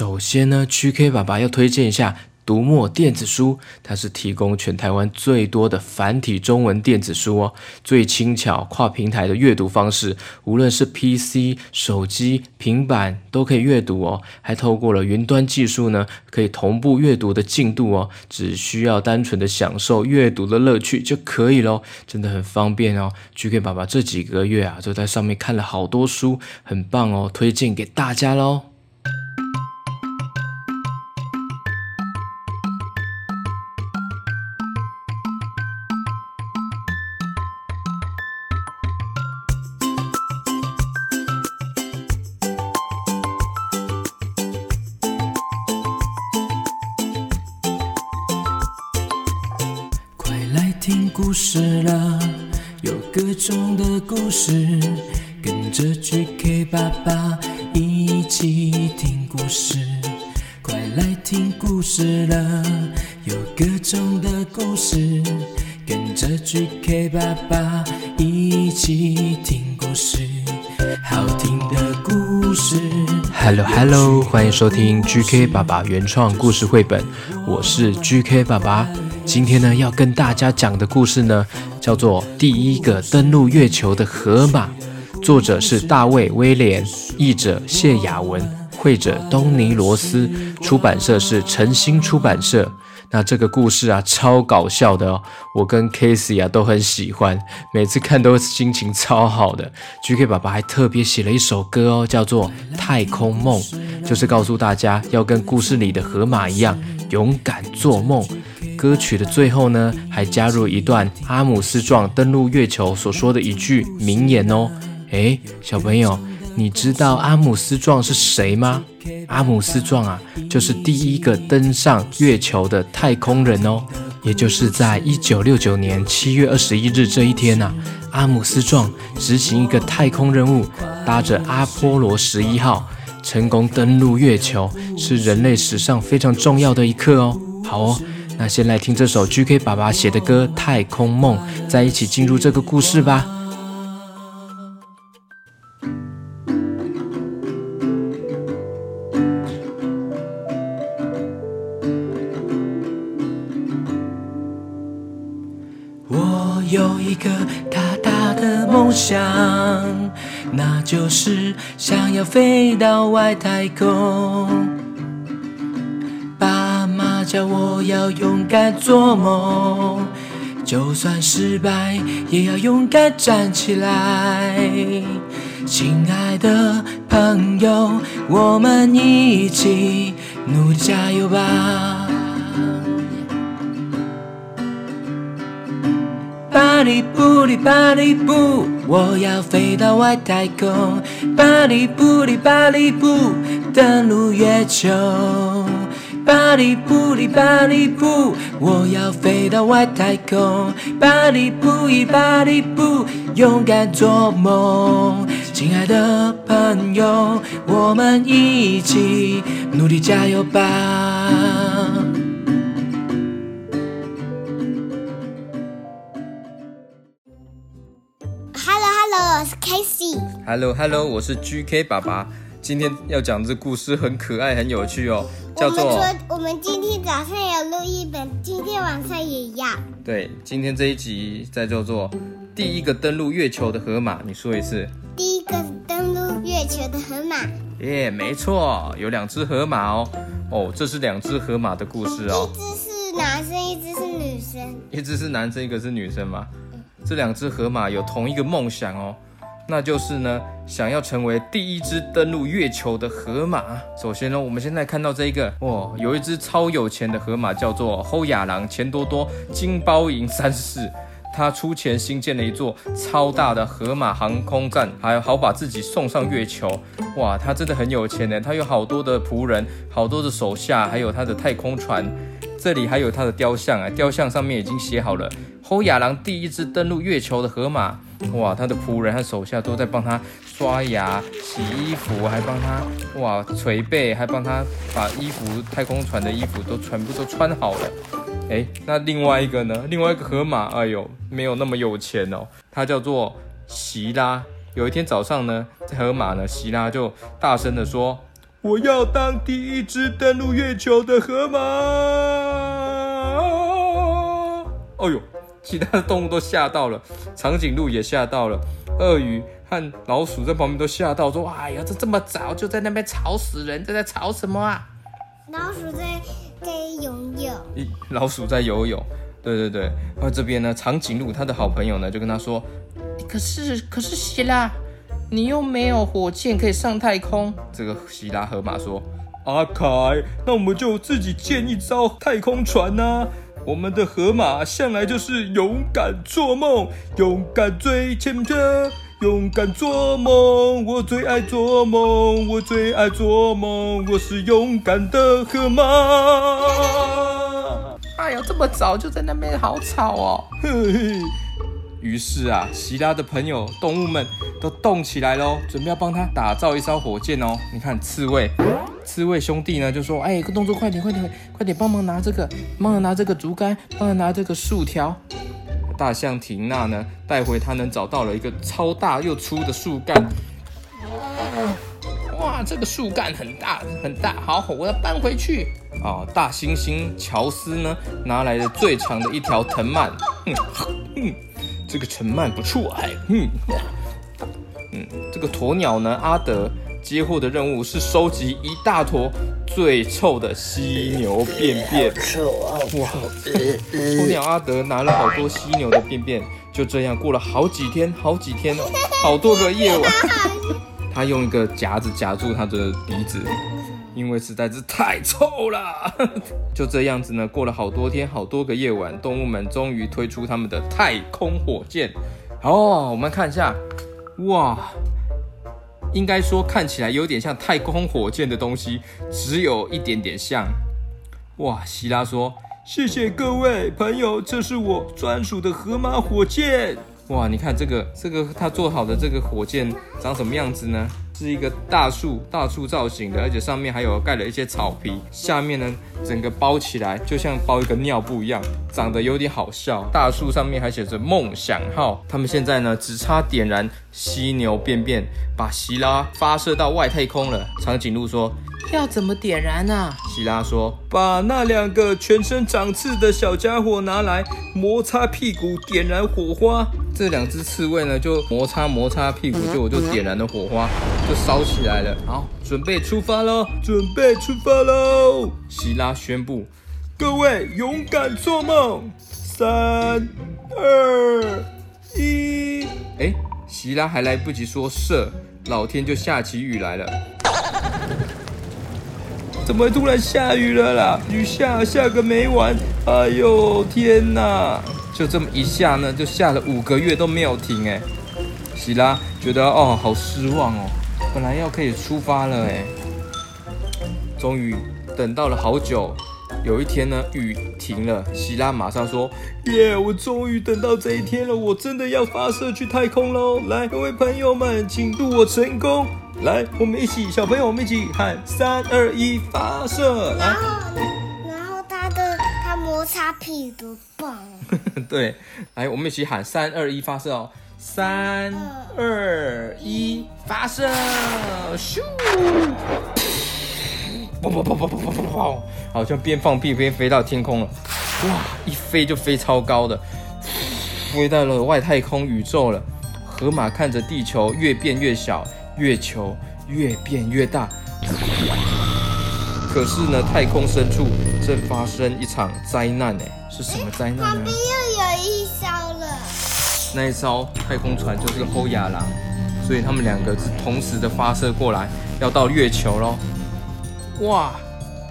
首先呢，GK 爸爸要推荐一下。读墨电子书，它是提供全台湾最多的繁体中文电子书哦，最轻巧、跨平台的阅读方式，无论是 PC、手机、平板都可以阅读哦。还透过了云端技术呢，可以同步阅读的进度哦，只需要单纯的享受阅读的乐趣就可以喽，真的很方便哦。GK 爸爸这几个月啊，就在上面看了好多书，很棒哦，推荐给大家喽。各种的故事，跟着 GK 爸爸一起听故事。好听的故事。Hello Hello，欢迎收听 GK 爸爸原创故事绘本，我是 GK 爸爸。今天呢，要跟大家讲的故事呢，叫做《第一个登陆月球的河马》，作者是大卫·威廉，译者谢雅文，绘者东尼·罗斯，出版社是晨星出版社。那这个故事啊，超搞笑的哦，我跟 Casey 啊都很喜欢，每次看都心情超好的。GK 爸爸还特别写了一首歌哦，叫做《太空梦》，就是告诉大家要跟故事里的河马一样，勇敢做梦。歌曲的最后呢，还加入一段阿姆斯壮登陆月球所说的一句名言哦。诶，小朋友，你知道阿姆斯壮是谁吗？阿姆斯壮啊，就是第一个登上月球的太空人哦。也就是在一九六九年七月二十一日这一天呐、阿姆斯壮执行一个太空任务，搭着阿波罗十一号成功登陆月球，是人类史上非常重要的一刻哦。好哦。那先来听这首 GK 爸爸写的歌《太空梦》，再一起进入这个故事吧。要飞到外太空。爸妈叫我要勇敢做梦，就算失败也要勇敢站起来。亲爱的朋友，我们一起努力加油吧！巴里布里巴里布，我要飞到外太空。巴里布里巴里布，登陆月球。巴里布里巴里布，我要飞到外太空。巴里布里巴里布，勇敢做梦。亲爱的朋友，我们一起努力加油吧 Hello Hello，我是 GK 爸爸。今天要讲这故事很可爱，很有趣哦。叫做我们说，我们今天早上有录一本，今天晚上也要。对，今天这一集在叫做第一个登陆月球的河马，你说一次。第一个登陆月球的河马。耶，没错，有两只河马哦。哦，这是两只河马的故事哦。一只是男生，一只是女生。一只是男生，一个是女生吗？嗯。这两只河马有同一个梦想哦。那就是呢，想要成为第一只登陆月球的河马。首先呢，我们现在看到这一个，哇，有一只超有钱的河马，叫做后亚郎钱多多金包银三世。他出钱新建了一座超大的河马航空站，还好把自己送上月球。哇，他真的很有钱呢，他有好多的仆人，好多的手下，还有他的太空船。这里还有他的雕像啊，雕像上面已经写好了后亚郎第一只登陆月球的河马。哇，他的仆人和手下都在帮他刷牙、洗衣服，还帮他哇捶背，还帮他把衣服、太空船的衣服都全部都穿好了。诶，那另外一个呢？另外一个河马，哎呦，没有那么有钱哦。他叫做希拉。有一天早上呢，在河马呢，希拉就大声地说：“我要当第一只登陆月球的河马。哦呦，其他的动物都吓到了，长颈鹿也吓到了，鳄鱼和老鼠在旁边都吓到，说：“哎呀，这这么早就在那边吵死人，这在吵什么啊？”老鼠在在游泳。老鼠在游泳。对对对，然后这边呢，长颈鹿他的好朋友呢就跟他说：“可是可是希拉，你又没有火箭可以上太空。”这个希拉河马说：“阿凯，那我们就自己建一艘太空船呐！我们的河马向来就是勇敢做梦，勇敢追前车，勇敢做梦。我最爱做梦，我最爱做梦，我是勇敢的河马。”哎呀，这么早就在那边，好吵哦！嘿嘿。于是啊，希拉的朋友动物们都动起来喽，准备要帮他打造一艘火箭哦。你看，刺猬，刺猬兄弟呢就说：“哎，个动作快点，快点，快点，帮忙拿这个，帮忙拿这个竹竿，帮忙拿这个树条。”大象缇娜呢带回他能找到了一个超大又粗的树干。哇，这个树干很大很大，好，我要搬回去。啊，大猩猩乔斯呢，拿来了最长的一条藤蔓。嗯，嗯，这个藤蔓不错哎。嗯，嗯，这个鸵鸟呢，阿德接获的任务是收集一大坨最臭的犀牛便便。哇，鸵鸟阿德拿了好多犀牛的便便，就这样过了好几天，好几天哦，好多个夜晚。他用一个夹子夹住他的鼻子。因为实在是太臭了，就这样子呢，过了好多天，好多个夜晚，动物们终于推出他们的太空火箭。好，我们看一下，哇，应该说看起来有点像太空火箭的东西，只有一点点像。哇，希拉说：“谢谢各位朋友，这是我专属的河马火箭。”哇，你看这个这个他做好的这个火箭长什么样子呢？是一个大树大树造型的，而且上面还有盖了一些草皮，下面呢整个包起来就像包一个尿布一样，长得有点好笑。大树上面还写着梦想号。他们现在呢只差点燃犀牛便便，把希拉发射到外太空了。长颈鹿说。要怎么点燃呢、啊？希拉说：“把那两个全身长刺的小家伙拿来，摩擦屁股点燃火花。这两只刺猬呢，就摩擦摩擦屁股，就我就点燃了火花，就烧起来了。好，准备出发喽！准备出发喽！”希拉宣布：“各位勇敢做梦，三二一。”哎，希拉还来不及说射，老天就下起雨来了。怎么突然下雨了啦？雨下下个没完！哎呦天哪！就这么一下呢，就下了五个月都没有停哎。希拉觉得哦，好失望哦，本来要可以出发了哎。终于等到了好久，有一天呢，雨停了，希拉马上说：耶！我终于等到这一天了，我真的要发射去太空喽！来，各位朋友们，请祝我成功！来，我们一起，小朋友，我们一起喊三二一，发射！然后，然后他的他摩擦屁股棒。对，来，我们一起喊三二一，发射哦！三二一，发射！咻！砰砰砰砰砰砰砰砰！好像边放屁边飞到天空了。哇，一飞就飞超高的，飞到了外太空宇宙了。河马看着地球越变越小。月球越变越大，可是呢，太空深处正发生一场灾难呢。是什么灾难呢？旁边又有一艘了。那一艘太空船就是个后亚郎，所以他们两个是同时的发射过来，要到月球喽。哇！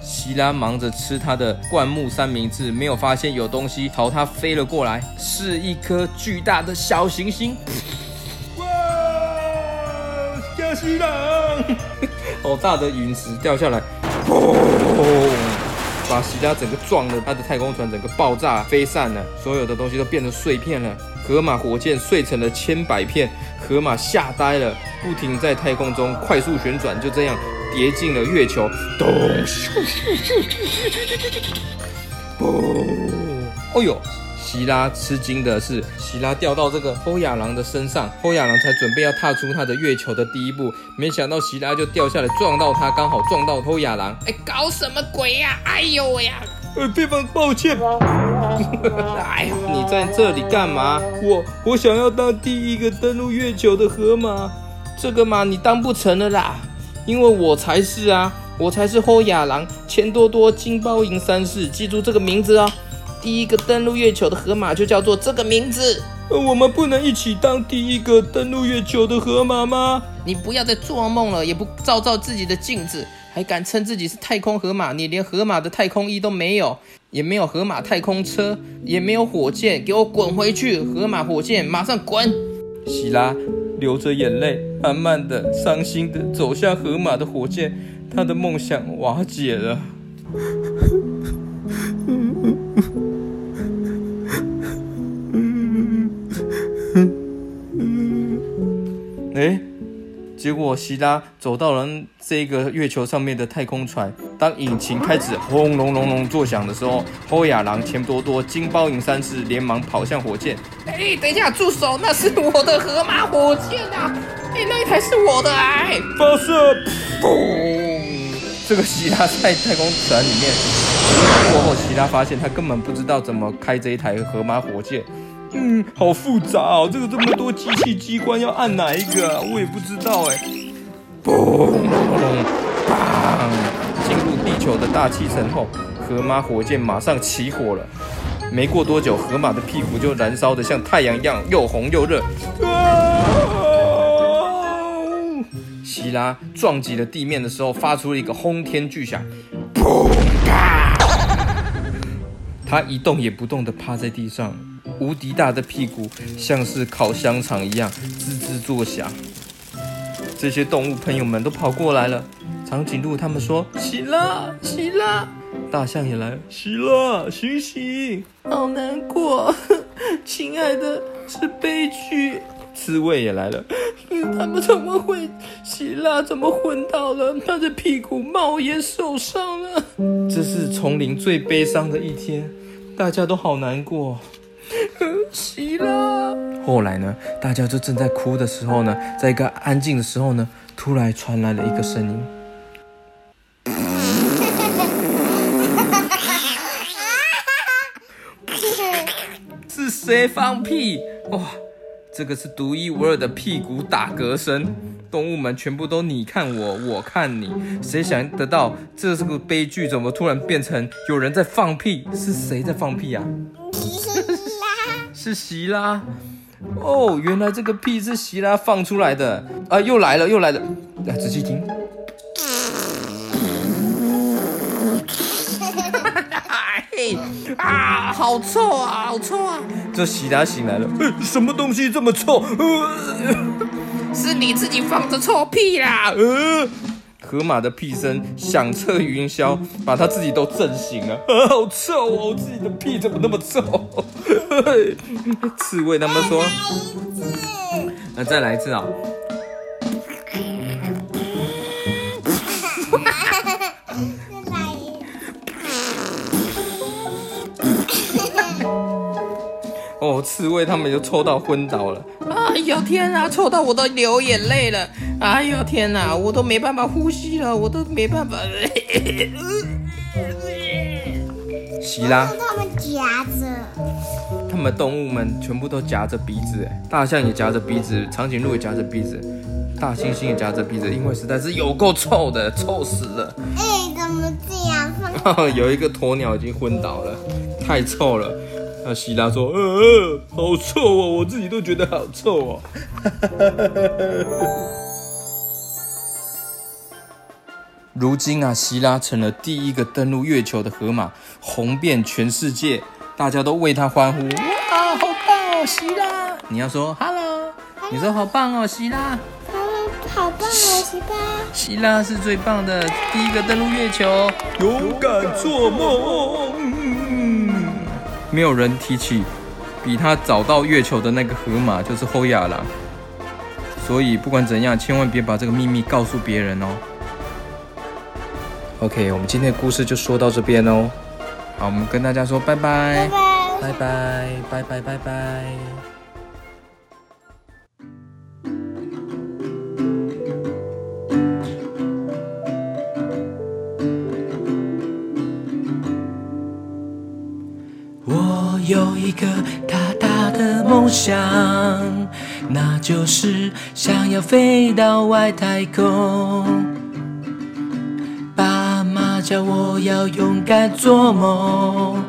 希拉忙着吃他的灌木三明治，没有发现有东西朝他飞了过来，是一颗巨大的小行星。好大 的陨石掉下来，砰！把石拉整个撞了，他的太空船整个爆炸飞散了，所有的东西都变成碎片了。河马火箭碎成了千百片，河马吓呆了，不停在太空中快速旋转，就这样跌进了月球，咚！哦呦！希拉吃惊的是，希拉掉到这个欧亚郎的身上，欧亚郎才准备要踏出他的月球的第一步，没想到希拉就掉下来撞到他，刚好撞到欧亚郎。哎，搞什么鬼呀、啊？哎呦喂呀！呃，非常抱歉。哎呦，你在这里干嘛？我我想要当第一个登陆月球的河马。这个嘛，你当不成了啦，因为我才是啊，我才是后亚郎钱多多金包银三世，记住这个名字哦。第一个登陆月球的河马就叫做这个名字。呃，我们不能一起当第一个登陆月球的河马吗？你不要再做梦了，也不照照自己的镜子。还敢称自己是太空河马？你连河马的太空衣都没有，也没有河马太空车，也没有火箭，给我滚回去！河马火箭，马上滚！希拉流着眼泪，慢慢的、伤心的走向河马的火箭，他的梦想瓦解了。哎。结果希拉走到了这个月球上面的太空船，当引擎开始轰隆隆隆作响的时候，欧亚郎、钱多多、金包银三世连忙跑向火箭。哎，等一下，住手！那是我的河马火箭啊！哎，那一台是我的哎！发射！嘣！这个希拉在太空船里面过后，希拉发现他根本不知道怎么开这一台河马火箭。嗯，好复杂哦，这个这么多机器机关要按哪一个啊？我也不知道哎。嘣嘣砰！进入地球的大气层后，河马火箭马上起火了。没过多久，河马的屁股就燃烧得像太阳一样又红又热。啊！希拉撞击了地面的时候，发出了一个轰天巨响。砰！他一动也不动地趴在地上。无敌大的屁股像是烤香肠一样滋滋作响，这些动物朋友们都跑过来了。长颈鹿他们说：“希拉，希拉。”大象也来了：“希拉，醒醒，好难过，亲爱的，是悲剧。”刺猬也来了：“他们怎么会？希拉怎么昏倒了？他的屁股冒烟受伤了。”这是丛林最悲伤的一天，大家都好难过。希拉。后来呢，大家就正在哭的时候呢，在一个安静的时候呢，突然传来了一个声音。是谁放屁？哇，这个是独一无二的屁股打嗝声。动物们全部都你看我，我看你，谁想得到这是个悲剧？怎么突然变成有人在放屁？是谁在放屁啊？是希拉哦，原来这个屁是希拉放出来的啊！又来了，又来了，来仔细听。啊，好臭啊，好臭啊！这希拉醒来了，什么东西这么臭？是你自己放的臭屁啦！河马的屁声响彻云霄，把他自己都震醒了。啊，好臭哦！我自己的屁怎么那么臭？刺猬他们说：“那再来一次啊！” 哦，刺猬他们就抽到昏倒了。哎呦天哪，臭到我都流眼泪了！哎呦天哪，我都没办法呼吸了，我都没办法。希拉，他们夹着，他们动物们全部都夹着鼻子，哎，大象也夹着鼻子，长颈鹿也夹着鼻子，大猩猩也夹着鼻子，因为实在是有够臭的，臭死了。哎，怎么这样？有一个鸵鸟已经昏倒了，太臭了。那希拉说：“呃，好臭哦，我自己都觉得好臭哦。”如今啊，希拉成了第一个登陆月球的河马，红遍全世界，大家都为他欢呼：“哇，好棒哦，希拉！”你要说 “Hello”，你说“好棒哦，希拉”，“好棒哦，希拉”，希拉是最棒的第一个登陆月球，勇敢做梦。没有人提起比他早到月球的那个河马，就是后亚郎。所以不管怎样，千万别把这个秘密告诉别人哦。OK，我们今天的故事就说到这边哦。好，我们跟大家说拜拜。拜拜。拜拜拜拜拜拜。有一个大大的梦想，那就是想要飞到外太空。爸妈叫我要勇敢做梦，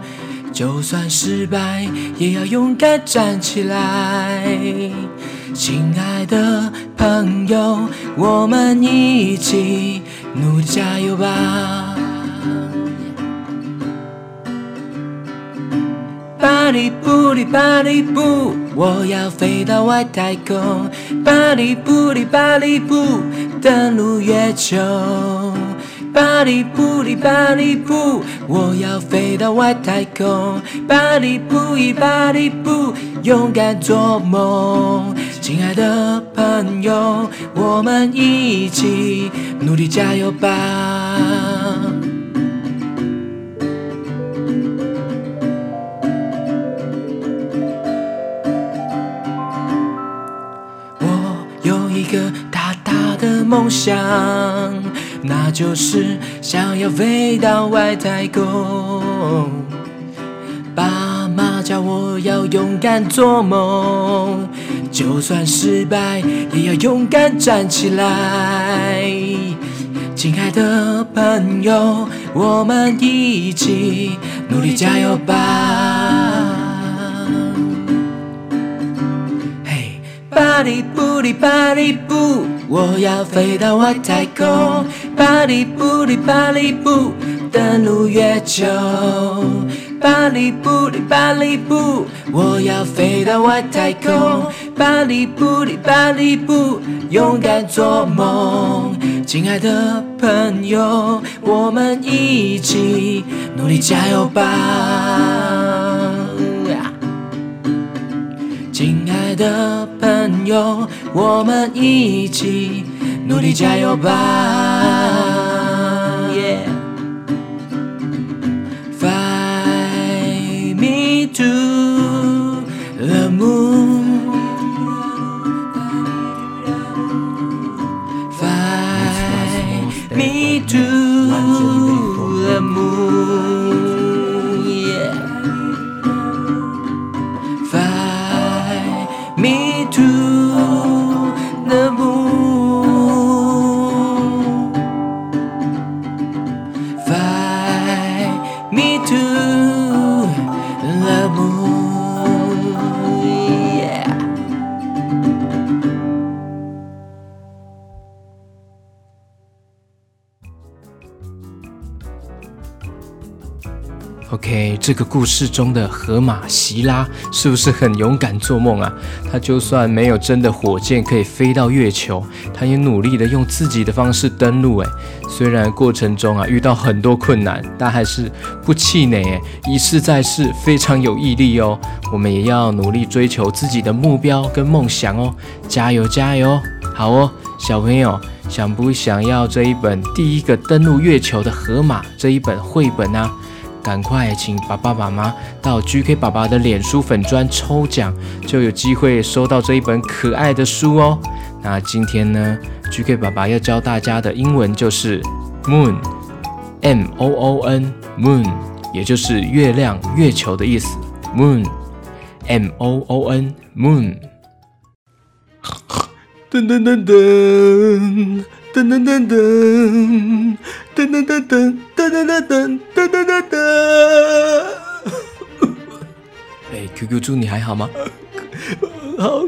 就算失败也要勇敢站起来。亲爱的朋友，我们一起努力加油吧！巴里布里巴里布，我要飞到外太空。巴里布里巴里布，登陆月球。巴里布里巴里布，我要飞到外太空。巴里布里巴里布，勇敢做梦。亲爱的朋友，我们一起努力加油吧！个大大的梦想，那就是想要飞到外太空。爸妈叫我要勇敢做梦，就算失败也要勇敢站起来。亲爱的朋友，我们一起努力加油吧！巴里布里巴里布，我要飞到外太空。巴里布里巴里布，登陆月球。巴里布里巴里布，我要飞到外太空。巴里布里巴里布，勇敢做梦。亲爱的朋友，我们一起努力加油吧！的朋友，我们一起努力加油吧。OK，这个故事中的河马席拉是不是很勇敢做梦啊？他就算没有真的火箭可以飞到月球，他也努力的用自己的方式登陆。哎，虽然过程中啊遇到很多困难，但还是不气馁。哎，一试再试，非常有毅力哦。我们也要努力追求自己的目标跟梦想哦，加油加油！好哦，小朋友，想不想要这一本第一个登陆月球的河马这一本绘本啊？赶快请爸爸妈妈到 GK 爸爸的脸书粉专抽奖，就有机会收到这一本可爱的书哦。那今天呢，GK 爸爸要教大家的英文就是 moon，m o o n moon，也就是月亮、月球的意思。moon，m o o n moon。噔噔噔噔。噔噔噔噔噔噔噔噔噔噔噔噔噔噔噔！哎，QQ 猪，你还好吗？好，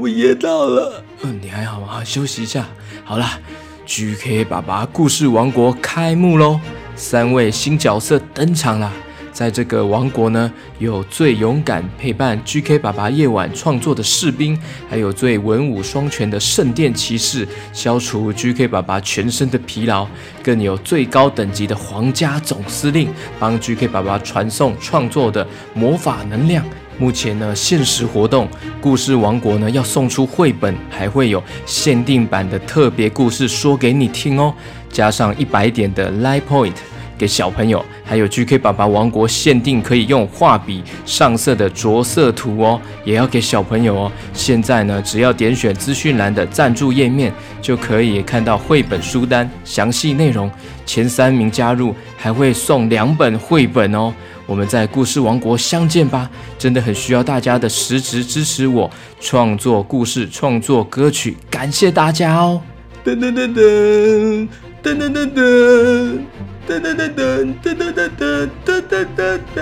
我噎到了。嗯，你还好吗？休息一下。好啦，GK 爸爸故事王国开幕喽！三位新角色登场啦。在这个王国呢，有最勇敢陪伴 GK 爸爸夜晚创作的士兵，还有最文武双全的圣殿骑士，消除 GK 爸爸全身的疲劳，更有最高等级的皇家总司令，帮 GK 爸爸传送创作的魔法能量。目前呢，限时活动，故事王国呢要送出绘本，还会有限定版的特别故事说给你听哦，加上一百点的 Live Point。给小朋友，还有 GK 爸爸王国限定可以用画笔上色的着色图哦，也要给小朋友哦。现在呢，只要点选资讯栏的赞助页面，就可以看到绘本书单详细内容。前三名加入还会送两本绘本哦。我们在故事王国相见吧！真的很需要大家的实质支持我创作故事、创作歌曲，感谢大家哦！噔噔噔噔噔噔噔噔噔噔噔噔噔噔噔噔噔噔噔。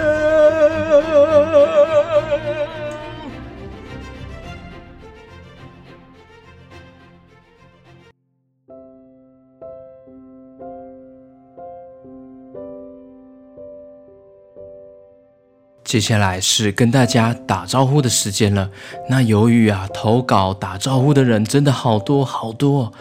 接下来是跟大家打招呼的时间了。那由于啊，投稿打招呼的人真的好多好多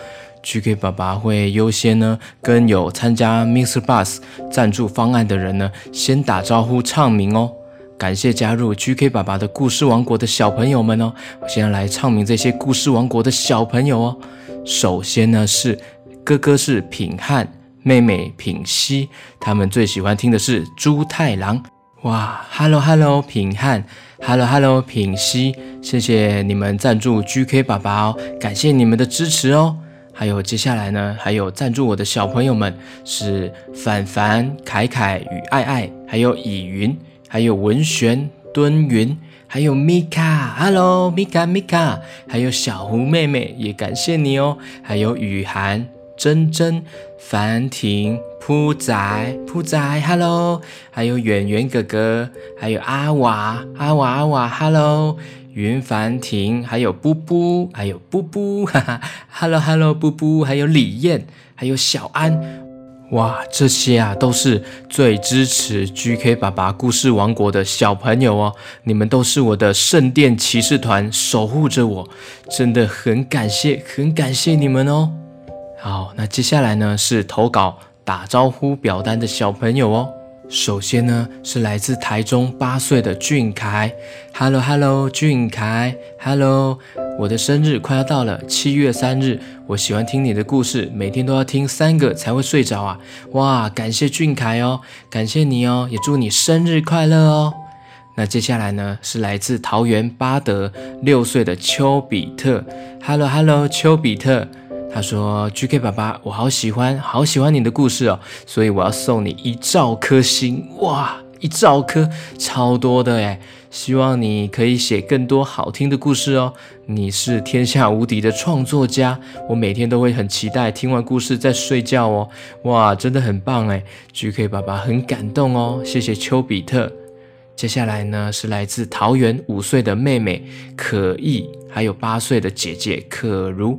，GK 爸爸会优先呢跟有参加 Mr. Bus 赞助方案的人呢先打招呼唱名哦。感谢加入 GK 爸爸的故事王国的小朋友们哦。我现在来唱名这些故事王国的小朋友哦。首先呢是哥哥是品汉，妹妹品熙，他们最喜欢听的是猪太郎。哇，Hello Hello，品汉，Hello Hello，品熙，谢谢你们赞助 GK 爸爸哦，感谢你们的支持哦。还有接下来呢，还有赞助我的小朋友们是凡凡、凯凯与爱爱，还有以云，还有文璇、敦云，还有米卡，Hello 米卡米卡，还有小胡妹妹也感谢你哦，还有雨涵、珍珍、凡婷。扑仔，扑仔，Hello，还有远远哥哥，还有阿瓦，阿瓦阿瓦，Hello，云凡婷，还有布布，还有布布，哈哈，Hello Hello，布布，还有李燕，还有小安，哇，这些啊都是最支持 GK 爸爸故事王国的小朋友哦，你们都是我的圣殿骑士团，守护着我，真的很感谢，很感谢你们哦。好，那接下来呢是投稿。打招呼表单的小朋友哦，首先呢是来自台中八岁的俊凯，Hello Hello，俊凯，Hello，我的生日快要到了，七月三日，我喜欢听你的故事，每天都要听三个才会睡着啊，哇，感谢俊凯哦，感谢你哦，也祝你生日快乐哦。那接下来呢是来自桃园八德六岁的丘比特，Hello Hello，丘比特。他说：“GK 爸爸，我好喜欢，好喜欢你的故事哦，所以我要送你一兆颗星，哇，一兆颗，超多的诶，希望你可以写更多好听的故事哦。你是天下无敌的创作家，我每天都会很期待听完故事再睡觉哦。哇，真的很棒诶，GK 爸爸很感动哦，谢谢丘比特。接下来呢是来自桃园五岁的妹妹可意，还有八岁的姐姐可如。”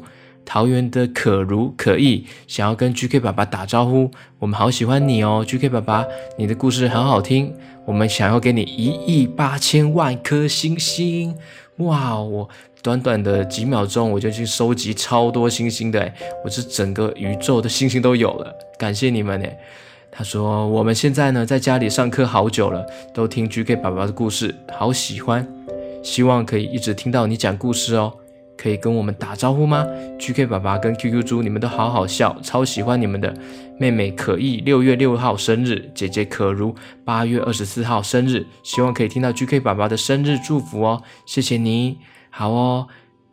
桃园的可如可意想要跟 GK 爸爸打招呼，我们好喜欢你哦，GK 爸爸，你的故事很好听，我们想要给你一亿八千万颗星星，哇！我短短的几秒钟我就去收集超多星星的，我这整个宇宙的星星都有了，感谢你们呢。他说我们现在呢在家里上课好久了，都听 GK 爸爸的故事，好喜欢，希望可以一直听到你讲故事哦。可以跟我们打招呼吗？GK 爸爸跟 QQ 猪，你们都好好笑，超喜欢你们的。妹妹可意六月六号生日，姐姐可如八月二十四号生日，希望可以听到 GK 爸爸的生日祝福哦，谢谢你。好哦，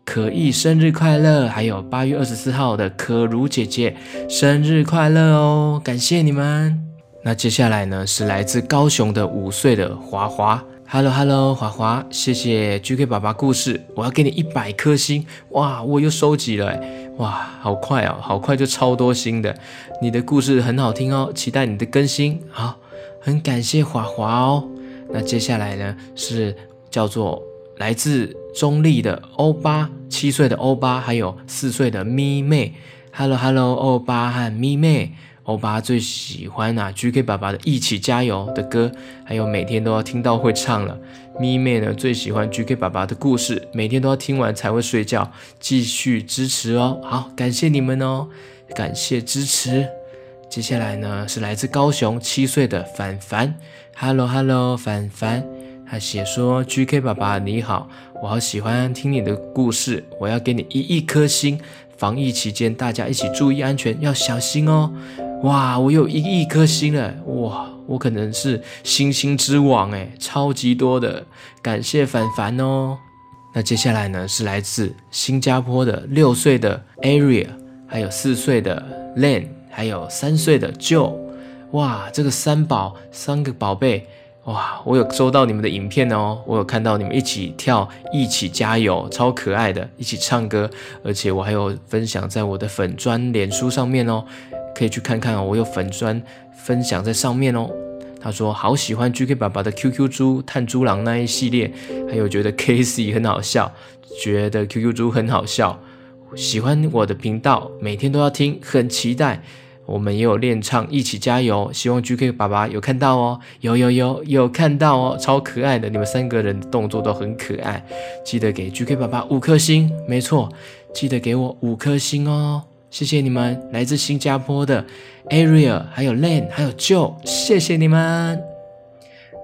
可意生日快乐，还有八月二十四号的可如姐姐生日快乐哦，感谢你们。那接下来呢，是来自高雄的五岁的华华。Hello Hello，华华，谢谢 GK 爸爸故事，我要给你一百颗星，哇，我又收集了，哇，好快哦，好快就超多星的，你的故事很好听哦，期待你的更新，好，很感谢华华哦。那接下来呢是叫做来自中立的欧巴，七岁的欧巴，还有四岁的咪妹，Hello Hello，欧巴和咪妹。欧巴最喜欢啊，GK 爸爸的《一起加油》的歌，还有每天都要听到会唱了。咪妹呢最喜欢 GK 爸爸的故事，每天都要听完才会睡觉。继续支持哦，好，感谢你们哦，感谢支持。接下来呢是来自高雄七岁的凡凡，Hello Hello，凡凡，他写说 GK 爸爸你好，我好喜欢听你的故事，我要给你一亿颗星。防疫期间大家一起注意安全，要小心哦。哇，我有一亿颗星了，哇，我可能是星星之王诶，超级多的，感谢凡凡哦。那接下来呢，是来自新加坡的六岁的 Area，还有四岁的 Len，还有三岁的 Joe。哇，这个三宝三个宝贝，哇，我有收到你们的影片哦，我有看到你们一起跳，一起加油，超可爱的，一起唱歌，而且我还有分享在我的粉专脸书上面哦，可以去看看哦，我有粉专分享在上面哦。他说好喜欢 GK 爸爸的 QQ 猪、炭猪狼那一系列，还有觉得 Casey 很好笑，觉得 QQ 猪很好笑，喜欢我的频道，每天都要听，很期待。我们也有练唱，一起加油。希望 GK 爸爸有看到哦，有有有有看到哦，超可爱的，你们三个人的动作都很可爱，记得给 GK 爸爸五颗星，没错，记得给我五颗星哦。谢谢你们，来自新加坡的 Ariel，还有 Len，还有 Joe，谢谢你们。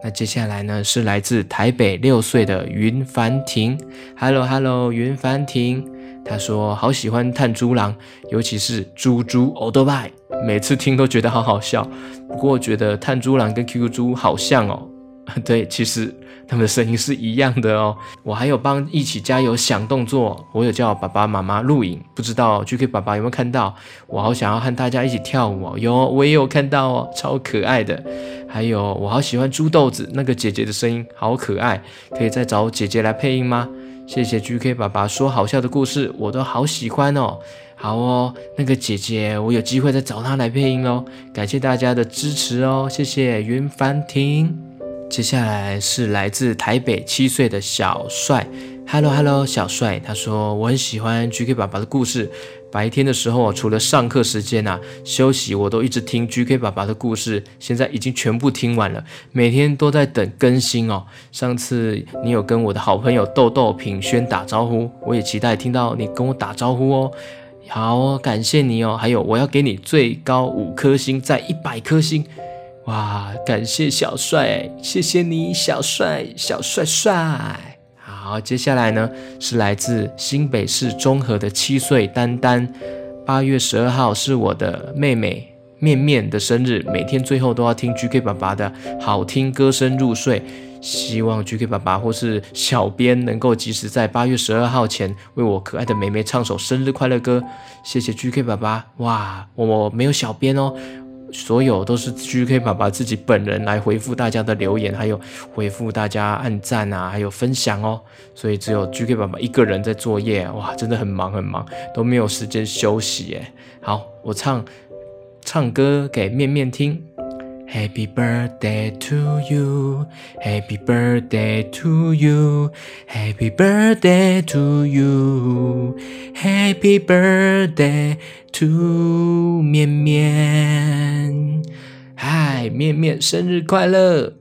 那接下来呢，是来自台北六岁的云凡婷，Hello Hello，云凡婷，他说好喜欢探猪郎，尤其是猪猪欧多拜，每次听都觉得好好笑。不过觉得探猪郎跟 QQ 猪好像哦。对，其实他们的声音是一样的哦。我还有帮一起加油想动作，我有叫爸爸妈妈录影，不知道 GK 爸爸有没有看到？我好想要和大家一起跳舞哦，有，我也有看到哦，超可爱的。还有，我好喜欢猪豆子那个姐姐的声音，好可爱，可以再找姐姐来配音吗？谢谢 GK 爸爸说好笑的故事，我都好喜欢哦。好哦，那个姐姐，我有机会再找她来配音哦。感谢大家的支持哦，谢谢云凡婷。接下来是来自台北七岁的小帅，Hello Hello，小帅，他说我很喜欢 GK 爸爸的故事。白天的时候，除了上课时间啊，休息我都一直听 GK 爸爸的故事。现在已经全部听完了，每天都在等更新哦。上次你有跟我的好朋友豆豆品轩打招呼，我也期待听到你跟我打招呼哦。好，感谢你哦。还有，我要给你最高五颗星，再一百颗星。哇，感谢小帅，谢谢你，小帅，小帅帅。好，接下来呢是来自新北市中和的七岁丹丹。八月十二号是我的妹妹面面的生日，每天最后都要听 GK 爸爸的好听歌声入睡。希望 GK 爸爸或是小编能够及时在八月十二号前为我可爱的妹妹唱首生日快乐歌。谢谢 GK 爸爸。哇，我没有小编哦。所有都是 GK 爸爸自己本人来回复大家的留言，还有回复大家按赞啊，还有分享哦。所以只有 GK 爸爸一个人在作业，哇，真的很忙很忙，都没有时间休息耶。好，我唱唱歌给面面听。Happy birthday to you, Happy birthday to you, Happy birthday to you, Happy birthday to 面面。嗨，面面生日快乐！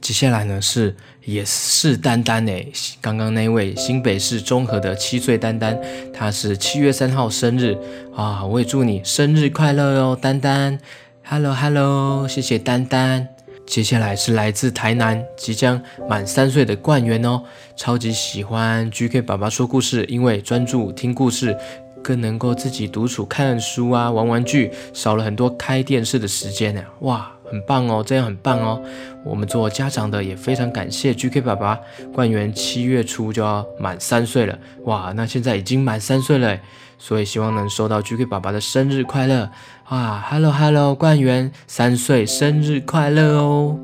接下来呢是也是丹丹诶，刚刚那位新北市中和的七岁丹丹，他是七月三号生日啊，我也祝你生日快乐哦，丹丹。Hello Hello，谢谢丹丹。接下来是来自台南，即将满三岁的冠元哦，超级喜欢 GK 爸爸说故事，因为专注听故事，更能够自己独处看书啊，玩玩具，少了很多开电视的时间呢。哇，很棒哦，这样很棒哦。我们做家长的也非常感谢 GK 爸爸。冠元七月初就要满三岁了，哇，那现在已经满三岁了，所以希望能收到 GK 爸爸的生日快乐。啊，Hello Hello，冠元三岁生日快乐哦！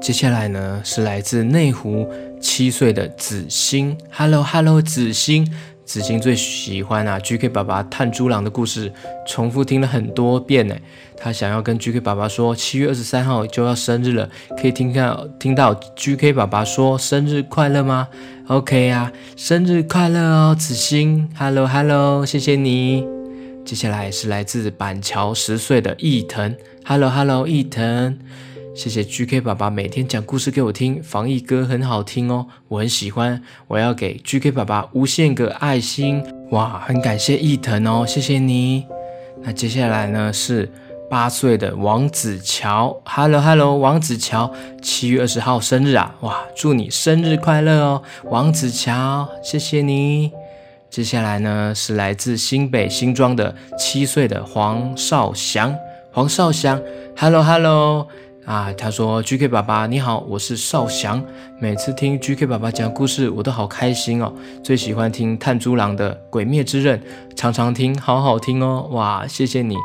接下来呢是来自内湖七岁的子欣，Hello Hello，子欣，子欣最喜欢啊 GK 爸爸探猪狼的故事，重复听了很多遍呢。他想要跟 GK 爸爸说，七月二十三号就要生日了，可以听到听到 GK 爸爸说生日快乐吗？OK 啊，生日快乐哦，子欣，Hello Hello，谢谢你。接下来是来自板桥十岁的义腾，Hello Hello，义腾，谢谢 GK 爸爸每天讲故事给我听，防疫歌很好听哦，我很喜欢，我要给 GK 爸爸无限个爱心，哇，很感谢义腾哦，谢谢你。那接下来呢是八岁的王子乔，Hello Hello，王子乔，七月二十号生日啊，哇，祝你生日快乐哦，王子乔，谢谢你。接下来呢，是来自新北新庄的七岁的黄少祥，黄少祥，Hello Hello，啊，他说 GK 爸爸你好，我是少祥，每次听 GK 爸爸讲故事，我都好开心哦，最喜欢听炭猪郎的《鬼灭之刃》，常常听，好好听哦，哇，谢谢你。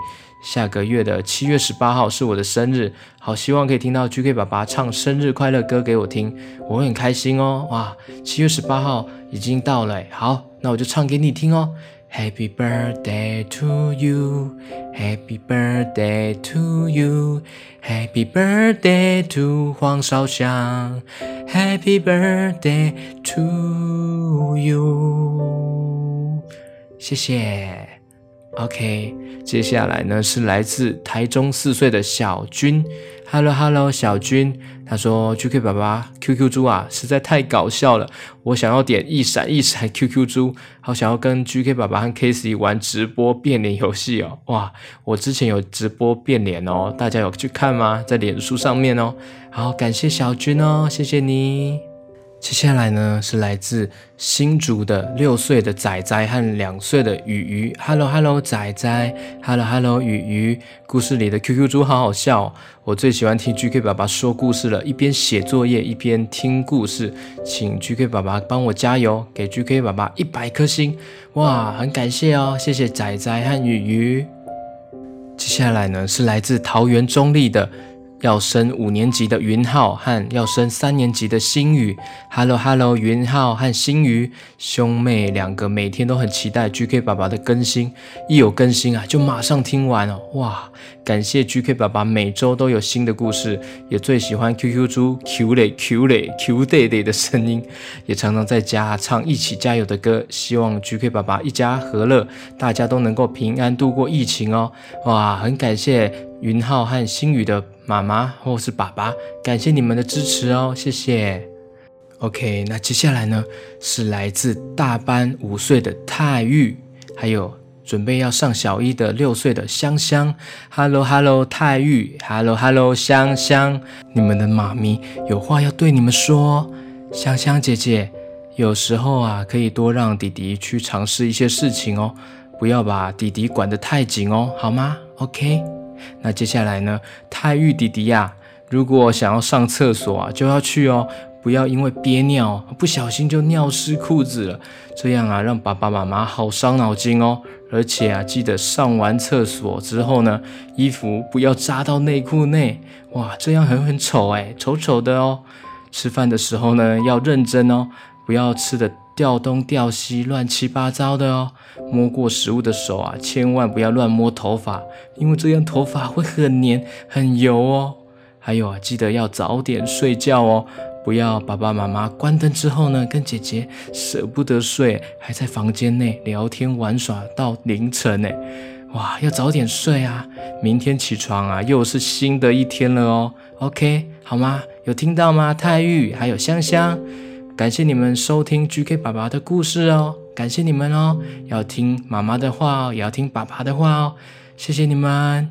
下个月的七月十八号是我的生日，好希望可以听到 GK 爸爸唱生日快乐歌给我听，我很开心哦。哇，七月十八号已经到了，好，那我就唱给你听哦。Happy birthday to you, Happy birthday to you, Happy birthday to 黄少祥，Happy birthday to you，谢谢。 OK，接下来呢是来自台中四岁的小军，Hello Hello，小军，他说 GK 爸爸 QQ 猪啊实在太搞笑了，我想要点一闪一闪 QQ 猪，好想要跟 GK 爸爸和 Casey 玩直播变脸游戏哦，哇，我之前有直播变脸哦，大家有去看吗？在脸书上面哦，好，感谢小军哦，谢谢你。接下来呢是来自新竹的六岁的仔仔和两岁的雨鱼。Hello Hello，仔仔。Hello Hello，雨鱼。故事里的 QQ 猪好好笑，我最喜欢听 GK 爸爸说故事了，一边写作业一边听故事。请 GK 爸爸帮我加油，给 GK 爸爸一百颗星。哇，很感谢哦，谢谢仔仔和雨鱼。接下来呢是来自桃园中坜的。要升五年级的云浩和要升三年级的星宇，Hello Hello，云浩和星宇。兄妹两个每天都很期待 GK 爸爸的更新，一有更新啊就马上听完哦，哇！感谢 GK 爸爸每周都有新的故事，也最喜欢 QQ 猪 Q 嘞 Q 嘞 Q 弟弟的声音，也常常在家唱一起加油的歌，希望 GK 爸爸一家和乐，大家都能够平安度过疫情哦，哇！很感谢云浩和星宇的。妈妈或是爸爸，感谢你们的支持哦，谢谢。OK，那接下来呢是来自大班五岁的泰玉，还有准备要上小一的六岁的香香。Hello Hello，泰玉，Hello Hello，香香，你们的妈咪有话要对你们说。香香姐姐，有时候啊可以多让弟弟去尝试一些事情哦，不要把弟弟管得太紧哦，好吗？OK。那接下来呢？泰玉弟弟呀、啊，如果想要上厕所啊，就要去哦，不要因为憋尿不小心就尿湿裤子了，这样啊，让爸爸妈妈好伤脑筋哦。而且啊，记得上完厕所之后呢，衣服不要扎到内裤内，哇，这样很很丑哎，丑丑的哦。吃饭的时候呢，要认真哦，不要吃的。掉东掉西，乱七八糟的哦。摸过食物的手啊，千万不要乱摸头发，因为这样头发会很黏、很油哦。还有啊，记得要早点睡觉哦，不要爸爸妈妈关灯之后呢，跟姐姐舍不得睡，还在房间内聊天玩耍到凌晨呢。哇，要早点睡啊，明天起床啊，又是新的一天了哦。OK，好吗？有听到吗？泰玉还有香香。感谢你们收听 GK 爸爸的故事哦，感谢你们哦，要听妈妈的话哦，也要听爸爸的话哦，谢谢你们。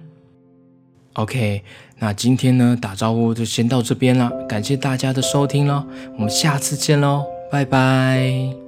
OK，那今天呢，打招呼就先到这边了，感谢大家的收听喽，我们下次见喽，拜拜。